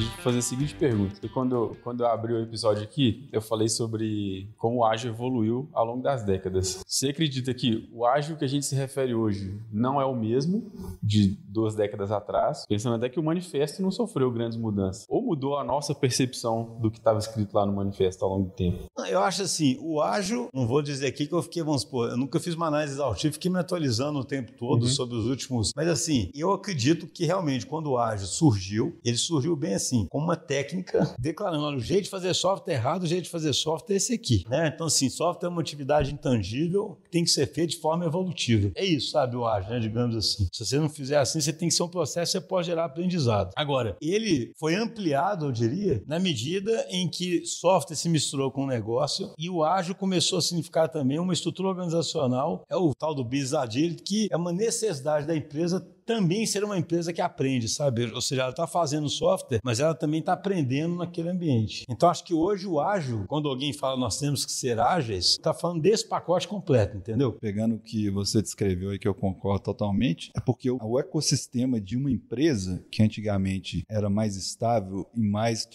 week. Fazer a seguinte pergunta. E quando, quando eu abri o episódio aqui, eu falei sobre como o ágil evoluiu ao longo das décadas. Você acredita que o ágil que a gente se refere hoje não é o mesmo de duas décadas atrás? Pensando até que o manifesto não sofreu grandes mudanças. Ou mudou a nossa percepção do que estava escrito lá no manifesto ao longo do tempo? Eu acho assim, o ágil, não vou dizer aqui que eu fiquei, vamos supor, eu nunca fiz uma análise exaustiva, fiquei me atualizando o tempo todo uhum. sobre os últimos. Mas assim, eu acredito que realmente quando o ágil surgiu, ele surgiu bem assim, com uma técnica declarando: olha, o jeito de fazer software é errado, o jeito de fazer software é esse aqui. Né? Então, assim, software é uma atividade intangível que tem que ser feita de forma evolutiva. É isso, sabe, o ágil, né? digamos assim. Se você não fizer assim, você tem que ser um processo que pode gerar aprendizado. Agora, ele foi ampliado, eu diria, na medida em que software se misturou com o negócio e o ágil começou a significar também uma estrutura organizacional, é o tal do business agile, que é uma necessidade da empresa também ser uma empresa que aprende, sabe? Ou seja, ela está fazendo software, mas ela também está aprendendo naquele ambiente. Então, acho que hoje o ágil, quando alguém fala nós temos que ser ágeis, está falando desse pacote completo, entendeu? Pegando o que você descreveu e que eu concordo totalmente, é porque o ecossistema de uma empresa, que antigamente era mais estável e mais.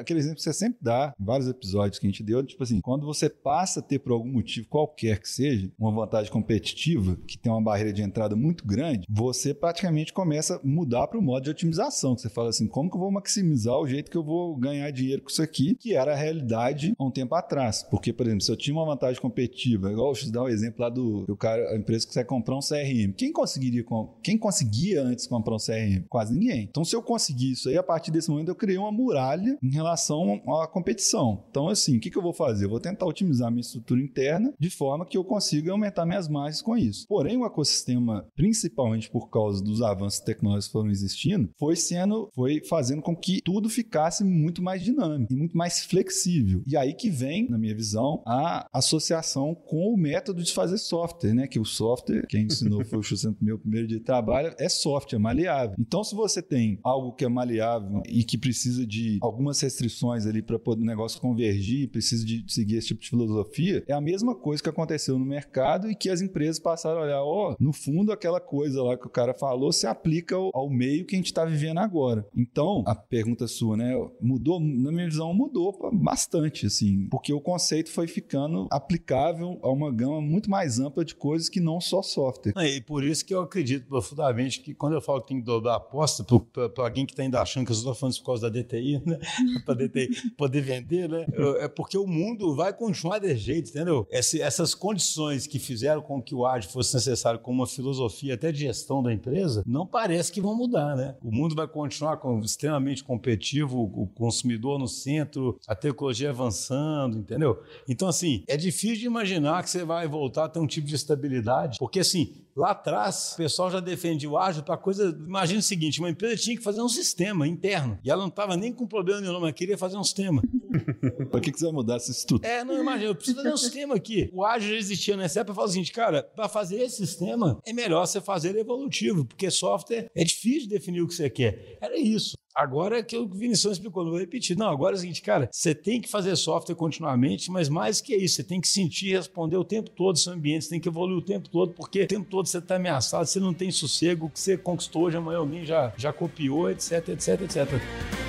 Aquele, exemplo que você sempre dá, em vários episódios que a gente deu, tipo assim, quando você passa a ter, por algum motivo qualquer que seja, uma vantagem competitiva, que tem uma barreira de entrada muito grande, você praticamente praticamente começa a mudar para o modo de otimização, que você fala assim, como que eu vou maximizar o jeito que eu vou ganhar dinheiro com isso aqui, que era a realidade há um tempo atrás. Porque, por exemplo, se eu tinha uma vantagem competitiva, igual eu te dar um exemplo lá do o cara, a empresa que você comprar um CRM, quem conseguiria, quem conseguia antes comprar um CRM? Quase ninguém. Então, se eu conseguir isso aí, a partir desse momento eu criei uma muralha em relação à competição. Então, assim, o que, que eu vou fazer? Eu vou tentar otimizar minha estrutura interna de forma que eu consiga aumentar minhas margens com isso. Porém, o ecossistema, principalmente por causa dos avanços tecnológicos que foram existindo, foi sendo, foi fazendo com que tudo ficasse muito mais dinâmico e muito mais flexível. E aí que vem, na minha visão, a associação com o método de fazer software, né? Que o software, quem ensinou foi o Xuxa meu primeiro dia de trabalho, é software, é maleável. Então, se você tem algo que é maleável e que precisa de algumas restrições ali para o negócio convergir, precisa de seguir esse tipo de filosofia, é a mesma coisa que aconteceu no mercado e que as empresas passaram a olhar, ó, oh, no fundo, aquela coisa lá que o cara falou falou se aplica ao, ao meio que a gente está vivendo agora. Então, a pergunta sua, né? Mudou, na minha visão, mudou bastante, assim, porque o conceito foi ficando aplicável a uma gama muito mais ampla de coisas que não só software. É, e por isso que eu acredito profundamente que quando eu falo que tem que dobrar a aposta, para alguém que está ainda achando que eu estou falando isso por causa da DTI, né? para DTI poder vender, né? É porque o mundo vai continuar desse jeito, entendeu? Essas condições que fizeram com que o AD fosse necessário como uma filosofia até de gestão da empresa, empresa, não parece que vão mudar, né? O mundo vai continuar extremamente competitivo, o consumidor no centro, a tecnologia avançando, entendeu? Então, assim, é difícil de imaginar que você vai voltar a ter um tipo de estabilidade, porque, assim, Lá atrás, o pessoal já defendia o ágil para coisa. Imagina o seguinte: uma empresa tinha que fazer um sistema interno. E ela não estava nem com problema nenhum, mas queria fazer um sistema. para que, que você vai mudar essa estrutura? É, não, imagina, eu preciso fazer um sistema aqui. O ágil já existia nessa época. Eu falo o seguinte, cara, para fazer esse sistema, é melhor você fazer evolutivo, porque software é difícil definir o que você quer. Era isso. Agora é que o Vinicius explicou, não vou repetir. Não, agora é o seguinte, cara, você tem que fazer software continuamente, mas mais que isso, você tem que sentir e responder o tempo todo seu ambiente, você tem que evoluir o tempo todo, porque o tempo todo você está ameaçado, você não tem sossego, o que você conquistou hoje, amanhã alguém já, já copiou, etc, etc, etc.